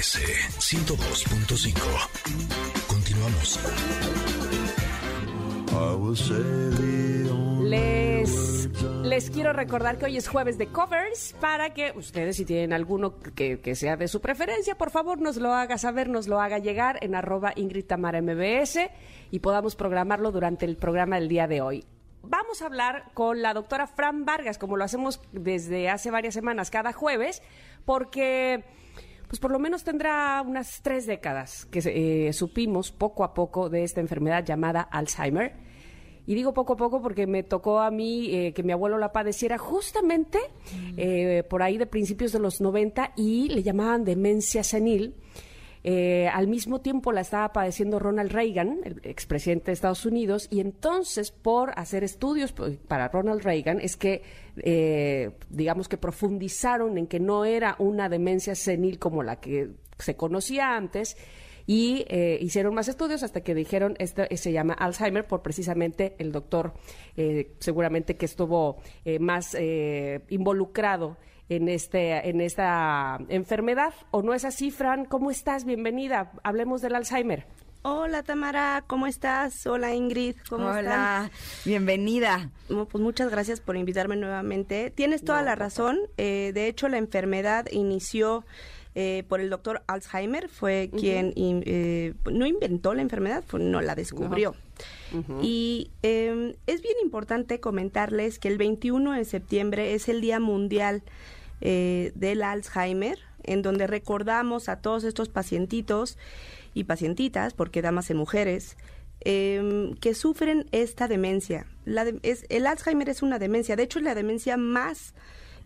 MBS 102.5. Continuamos. Les, les quiero recordar que hoy es jueves de covers para que ustedes, si tienen alguno que, que sea de su preferencia, por favor nos lo haga saber, nos lo haga llegar en arroba Ingrid MBS y podamos programarlo durante el programa del día de hoy. Vamos a hablar con la doctora Fran Vargas, como lo hacemos desde hace varias semanas, cada jueves, porque pues por lo menos tendrá unas tres décadas que eh, supimos poco a poco de esta enfermedad llamada Alzheimer. Y digo poco a poco porque me tocó a mí eh, que mi abuelo la padeciera justamente eh, por ahí de principios de los 90 y le llamaban demencia senil. Eh, al mismo tiempo la estaba padeciendo Ronald Reagan, el expresidente de Estados Unidos, y entonces por hacer estudios para Ronald Reagan es que, eh, digamos que profundizaron en que no era una demencia senil como la que se conocía antes, y eh, hicieron más estudios hasta que dijeron esto se llama Alzheimer por precisamente el doctor seguramente que estuvo más involucrado en, este, en esta enfermedad. ¿O no es así, Fran? ¿Cómo estás? Bienvenida. Hablemos del Alzheimer. Hola Tamara, ¿cómo estás? Hola Ingrid, ¿cómo Hola, bienvenida. pues muchas gracias por invitarme nuevamente. Tienes toda la razón. Eh, de hecho, la enfermedad inició eh, por el doctor Alzheimer, fue quien eh, no inventó la enfermedad, no la descubrió. Y em, es bien importante comentarles que el 21 de septiembre es el Día Mundial eh, del Alzheimer, en donde recordamos a todos estos pacientitos y pacientitas, porque damas y mujeres, em, que sufren esta demencia. La es, el Alzheimer es una demencia, de hecho es la demencia más,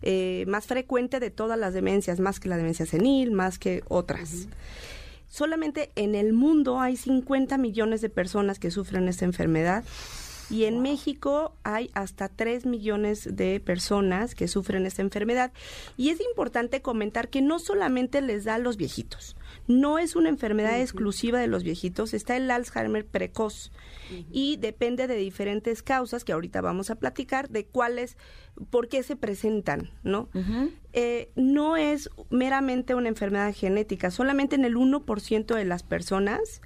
eh, más frecuente de todas las demencias, más que la demencia senil, más que otras. Solamente en el mundo hay 50 millones de personas que sufren esta enfermedad y en México hay hasta 3 millones de personas que sufren esta enfermedad. Y es importante comentar que no solamente les da a los viejitos, no es una enfermedad exclusiva de los viejitos, está el Alzheimer precoz y depende de diferentes causas que ahorita vamos a platicar de cuáles, por qué se presentan, ¿no? Eh, no es meramente una enfermedad genética, solamente en el 1% de las personas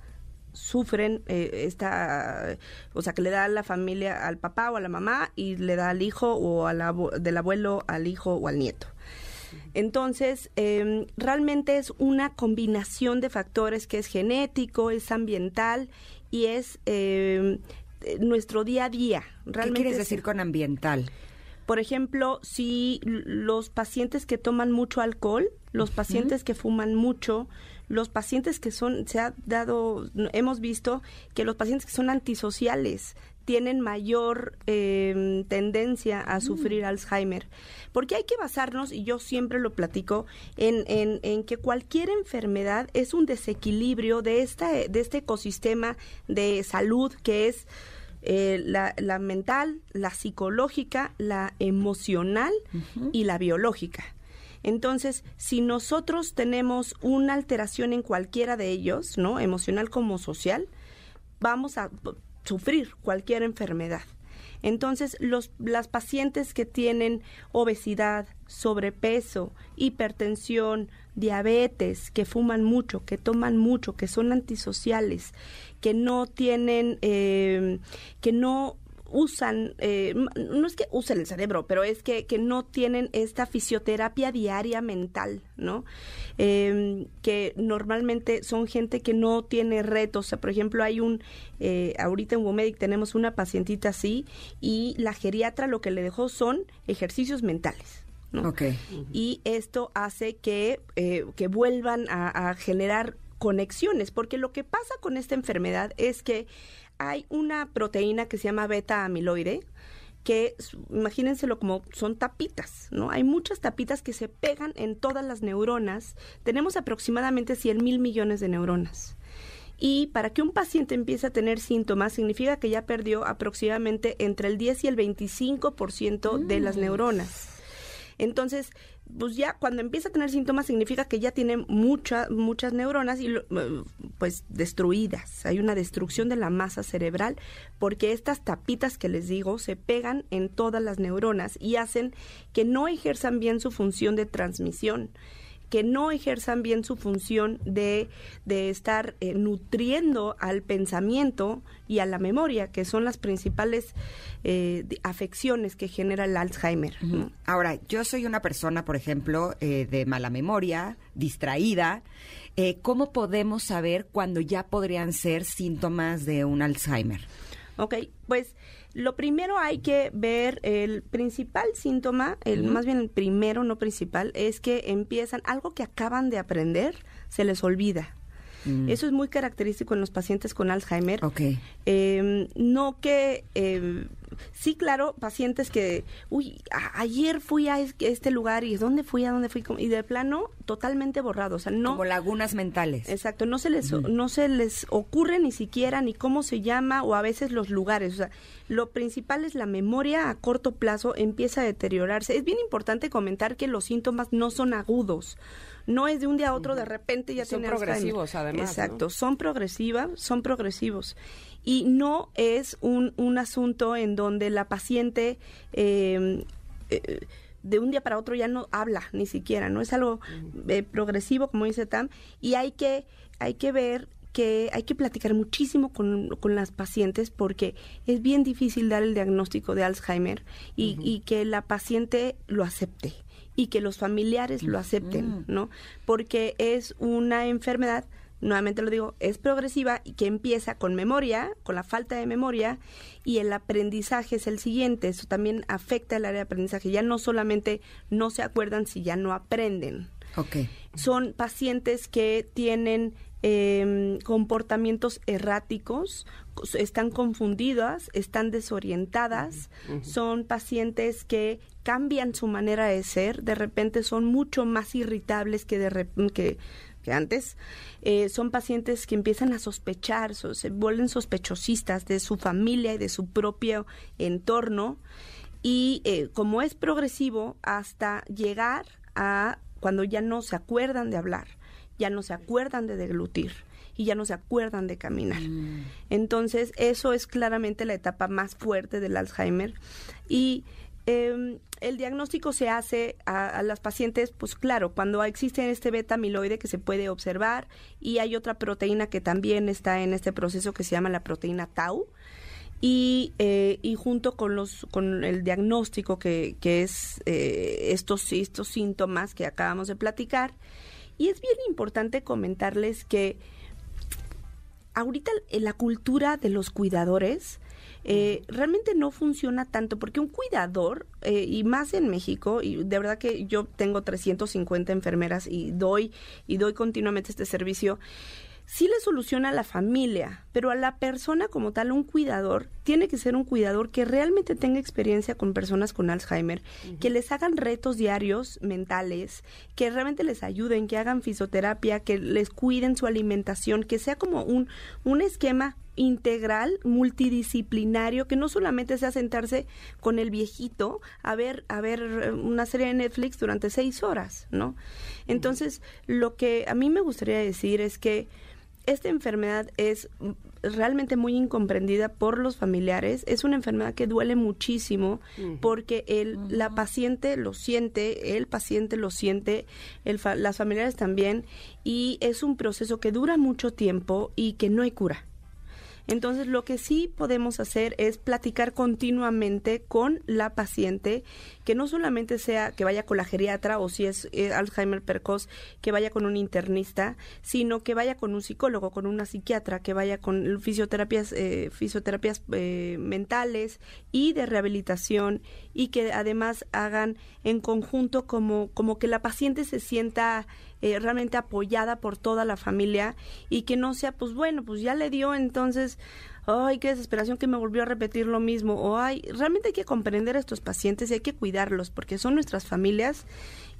sufren eh, esta, o sea, que le da a la familia al papá o a la mamá y le da al hijo o al del abuelo al hijo o al nieto. Entonces, em, realmente es una combinación de factores que es genético, es ambiental y es em, nuestro día a día. ¿Qué quieres decir con ambiental? Por ejemplo, si los pacientes que toman mucho alcohol, los pacientes que fuman mucho, los pacientes que son, se ha dado, hemos visto que los pacientes que son antisociales tienen mayor em, tendencia a mm. sufrir Alzheimer. Porque hay que basarnos, y yo siempre lo platico, en, en, que cualquier enfermedad es un desequilibrio de, esta, de este ecosistema de salud que es eh, la, la, mental, la psicológica, la emocional y la biológica. Entonces, si nosotros tenemos una alteración en cualquiera de ellos, ¿no? Emocional como social, vamos a sufrir cualquier enfermedad. Entonces, los, las pacientes que tienen obesidad, sobrepeso, hipertensión, diabetes, que fuman mucho, que toman mucho, que son antisociales, que no tienen, eh, que no usan, eh, no es que usen el cerebro, pero es que, que no tienen esta fisioterapia diaria mental, ¿no? Em, que normalmente son gente que no tiene retos. O sea, por ejemplo, hay un, eh, ahorita en Womedic tenemos una pacientita así y la geriatra lo que le dejó son ejercicios mentales. ¿no? Y esto hace que, eh, que vuelvan a, a generar conexiones, porque lo que pasa con esta enfermedad es que hay una proteína que se llama beta amiloide, que imagínenselo como son tapitas, ¿no? Hay muchas tapitas que se pegan en todas las neuronas. Tenemos aproximadamente 100 mil millones de neuronas. Y para que un paciente empiece a tener síntomas, significa que ya perdió aproximadamente entre el 10 y el 25% de las mm. neuronas. Entonces, pues ya cuando empieza a tener síntomas significa que ya tiene muchas muchas neuronas y pues destruidas. Hay una destrucción de la masa cerebral porque estas tapitas que les digo se pegan en todas las neuronas y hacen que no ejerzan bien su función de transmisión que no ejerzan bien su función de, de estar eh, nutriendo al pensamiento y a la memoria, que son las principales eh, afecciones que genera el Alzheimer. Ahora, yo soy una persona, por ejemplo, eh, de mala memoria, distraída. ¿Cómo podemos saber cuándo ya podrían ser síntomas de un Alzheimer? Ok, pues lo primero hay que ver el principal síntoma, el más bien el primero, no principal, es que empiezan algo que acaban de aprender, se les olvida. Mm. Eso es muy característico en los pacientes con Alzheimer. Ok. Em, no que em, sí, claro, pacientes que, uy, ayer fui a este lugar y ¿dónde fui? ¿A dónde fui? Y de plano, totalmente borrado, o sea, no... Como lagunas mentales. Exacto, no se les, no se les ocurre ni siquiera ni cómo se llama o a veces los lugares, o sea, lo principal es la memoria a corto plazo empieza a deteriorarse. Es bien importante comentar que los síntomas no son agudos, no es de un día a otro de repente ya son progresivos además exacto son progresivas son progresivos. Y no es un, un asunto en donde la paciente em, eh, de un día para otro ya no habla ni siquiera, no es algo eh, progresivo como dice Tam y hay que hay que ver que hay que platicar muchísimo con, con, las pacientes porque es bien difícil dar el diagnóstico de Alzheimer y, y que la paciente lo acepte y que los familiares lo acepten, ¿no? Porque es una enfermedad nuevamente lo digo, es progresiva y que empieza con memoria, con la falta de memoria, y el aprendizaje es el siguiente. Eso también afecta el área de aprendizaje. Ya no solamente no se acuerdan si ya no aprenden. Okay. Son pacientes que tienen em, comportamientos erráticos, están confundidas, están desorientadas, son pacientes que cambian su manera de ser, de repente son mucho más irritables que de que que antes, eh, son pacientes que empiezan a sospechar, se vuelven sospechosistas de su familia y de su propio entorno. Y eh, como es progresivo, hasta llegar a cuando ya no se acuerdan de hablar, ya no se acuerdan de deglutir y ya no se acuerdan de caminar. Mm. Entonces, eso es claramente la etapa más fuerte del Alzheimer. Y eh, el diagnóstico se hace a, las pacientes, pues claro, cuando existe este beta amiloide que se puede observar y hay otra proteína que también está en este proceso que se llama la proteína tau. Y, eh, y junto con los con el diagnóstico que, que es eh, estos, estos síntomas que acabamos de platicar. Y es bien importante comentarles que ahorita en la cultura de los cuidadores eh, realmente no funciona tanto porque un cuidador, eh, y más en México, y de verdad que yo tengo 350 enfermeras y doy, y doy continuamente este servicio, sí le soluciona a la familia, pero a la persona como tal, un cuidador, tiene que ser un cuidador que realmente tenga experiencia con personas con Alzheimer, que les hagan retos diarios mentales, que realmente les ayuden, que hagan fisioterapia, que les cuiden su alimentación, que sea como un, un esquema integral, multidisciplinario, que no solamente sea sentarse con el viejito a ver, a ver una serie de Netflix durante seis horas, ¿no? Entonces, lo que a mí me gustaría decir es que esta enfermedad es realmente muy incomprendida por los familiares. Es una enfermedad que duele muchísimo porque el, la paciente lo siente, el paciente lo siente, el las familiares también, y es un proceso que dura mucho tiempo y que no hay cura. Entonces, lo que sí podemos hacer es platicar continuamente con la paciente, que no solamente sea que vaya con la geriatra o si es eh, Alzheimer precoz, que vaya con un internista, sino que vaya con un psicólogo, con una psiquiatra, que vaya con fisioterapias, eh, fisioterapias eh, mentales y de rehabilitación y que además hagan en conjunto como, como que la paciente se sienta eh, realmente apoyada por toda la familia y que no sea, pues bueno, pues ya le dio, entonces, ay, qué desesperación que me volvió a repetir lo mismo, o ay, realmente hay que comprender a estos pacientes y hay que cuidarlos porque son nuestras familias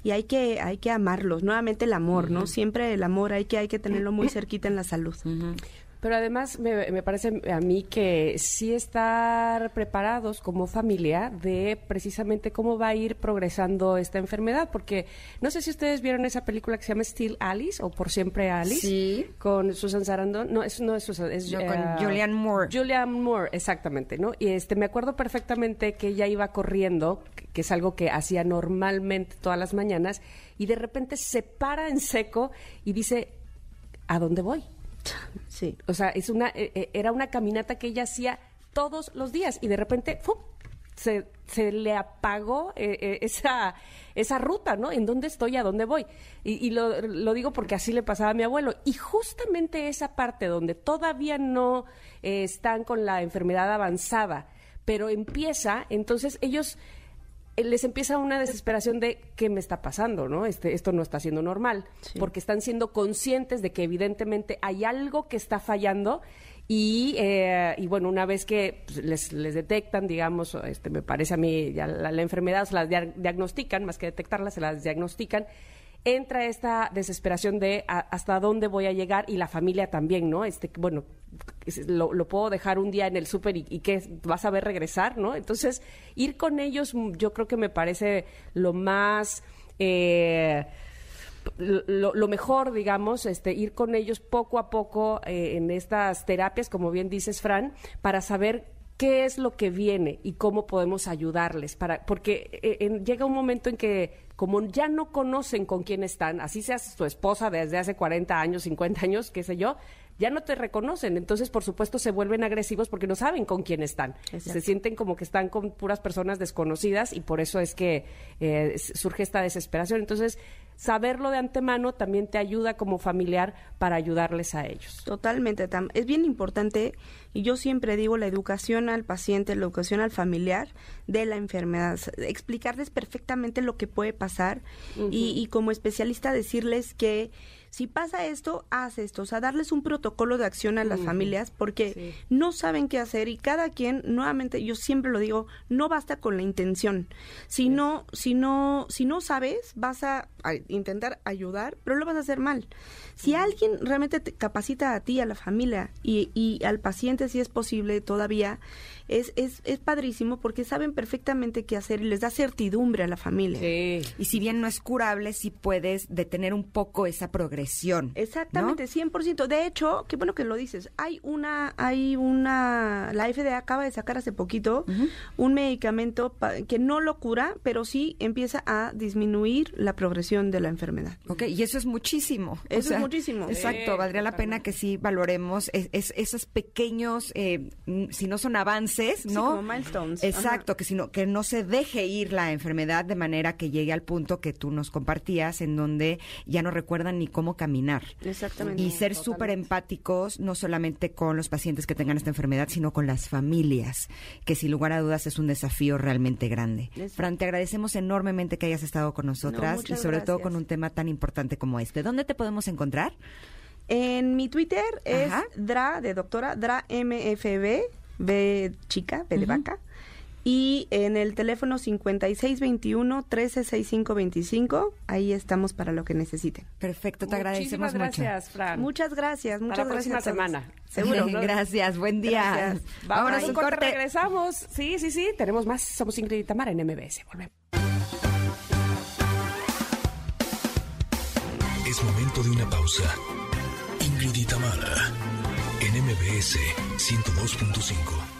y hay que hay que amarlos. Nuevamente el amor no siempre el amor hay que hay que tenerlo muy cerquita en la salud Pero además me, me, parece a mí que sí estar preparados como familia de precisamente cómo va a ir progresando esta enfermedad, porque no sé si ustedes vieron esa película que se llama Still Alice o Por Siempre Alice, sí. con Susan Sarandon, no, es, no es Susan, es con uh, Julianne Moore. Julianne Moore, exactamente, ¿no? Y este me acuerdo perfectamente que ella iba corriendo, que es algo que hacía normalmente todas las mañanas, y de repente se para en seco y dice, ¿a dónde voy? Sí. O sea, es una, eh, eh, era una caminata que ella hacía todos los días y de repente. Se, se, le apagó eh, esa, esa ruta, ¿no? ¿En dónde estoy? ¿A dónde voy? Y, y lo, lo, digo porque así le pasaba a mi abuelo. Y justamente esa parte donde todavía no están con la enfermedad avanzada, pero empieza, entonces ellos les empieza una desesperación de qué me está pasando, ¿no? Este, esto no está siendo normal, porque están siendo conscientes de que evidentemente hay algo que está fallando y, eh, y bueno, una vez que pues, les, les, detectan, digamos, este, me parece a mí, ya la, la enfermedad se la diagnostican, más que detectarla, se las diagnostican, entra esta desesperación de hasta dónde voy a llegar y la familia también, ¿no? Este, bueno, lo, puedo dejar un día en el súper y, y que vas a ver regresar, ¿no? Entonces, ir con ellos mm, yo creo que me parece lo más... Eh, lo, lo, mejor, digamos, este, ir con ellos poco a poco eh, en estas terapias, como bien dices, Fran, para saber qué es lo que viene y cómo podemos ayudarles, para, porque eh, llega un momento en que como ya no conocen con quién están, así seas tu esposa desde hace 40 años, 50 años, qué sé yo, ya no te reconocen. Entonces, por supuesto, se vuelven agresivos porque no saben con quién están. Se sienten como que están con puras personas desconocidas y por eso es que eh, surge esta desesperación. Entonces, saberlo de antemano también te ayuda como familiar para ayudarles a ellos. Totalmente, es bien importante y yo siempre digo la educación al paciente, la educación al familiar de la enfermedad, explicarles perfectamente lo que puede pasar y, y como especialista decirles que si pasa esto, haz esto, o sea, darles un protocolo de acción a las familias porque no saben qué hacer y cada quien, nuevamente, yo siempre lo digo, no basta con la intención. Si no, si no, si no sabes, vas a, intentar ayudar, pero lo vas a hacer mal. Si alguien realmente te capacita a ti, a la familia y, y al paciente, si es posible todavía, es, es, es padrísimo porque saben perfectamente qué hacer y les da certidumbre a la familia. Y si bien no es curable, sí puedes detener un poco esa progresión. Exactamente, 100%. De hecho, qué bueno que lo dices. Hay una, hay una, la FDA acaba de sacar hace poquito un medicamento que no lo cura, pero sí empieza a disminuir la progresión de la enfermedad. Ok, y eso es muchísimo. Eso es muchísimo. Exacto, valdría la pena que sí valoremos esos pequeños, eh, si no son avances, ¿no? como milestones. Exacto, que sino que no se deje ir la enfermedad de manera que llegue al punto que tú nos compartías, en donde ya no recuerdan ni cómo caminar. Exactamente. Y ser súper empáticos, no solamente con los pacientes que tengan esta enfermedad, sino con las familias, que sin lugar a dudas es un desafío realmente grande. Fran, te agradecemos enormemente que hayas estado con nosotras y sobre todo con un tema tan importante como este. ¿Dónde te podemos encontrar? En mi Twitter es DRA, de doctora, DRA MFB, B chica, B de vaca. Y en el teléfono 5621-136525, ahí estamos para lo que necesiten. Perfecto, te agradecemos gracias, Fran. Muchas gracias, muchas Para gracias. la próxima semana. Seguro. gracias, buen día. Vámonos un corte. Regresamos. Sí, sí, sí, tenemos más. Somos Ingrid y Tamara en MBS. Volvemos. Es momento de una pausa. Ingrid y Tamara en MBS 102.5.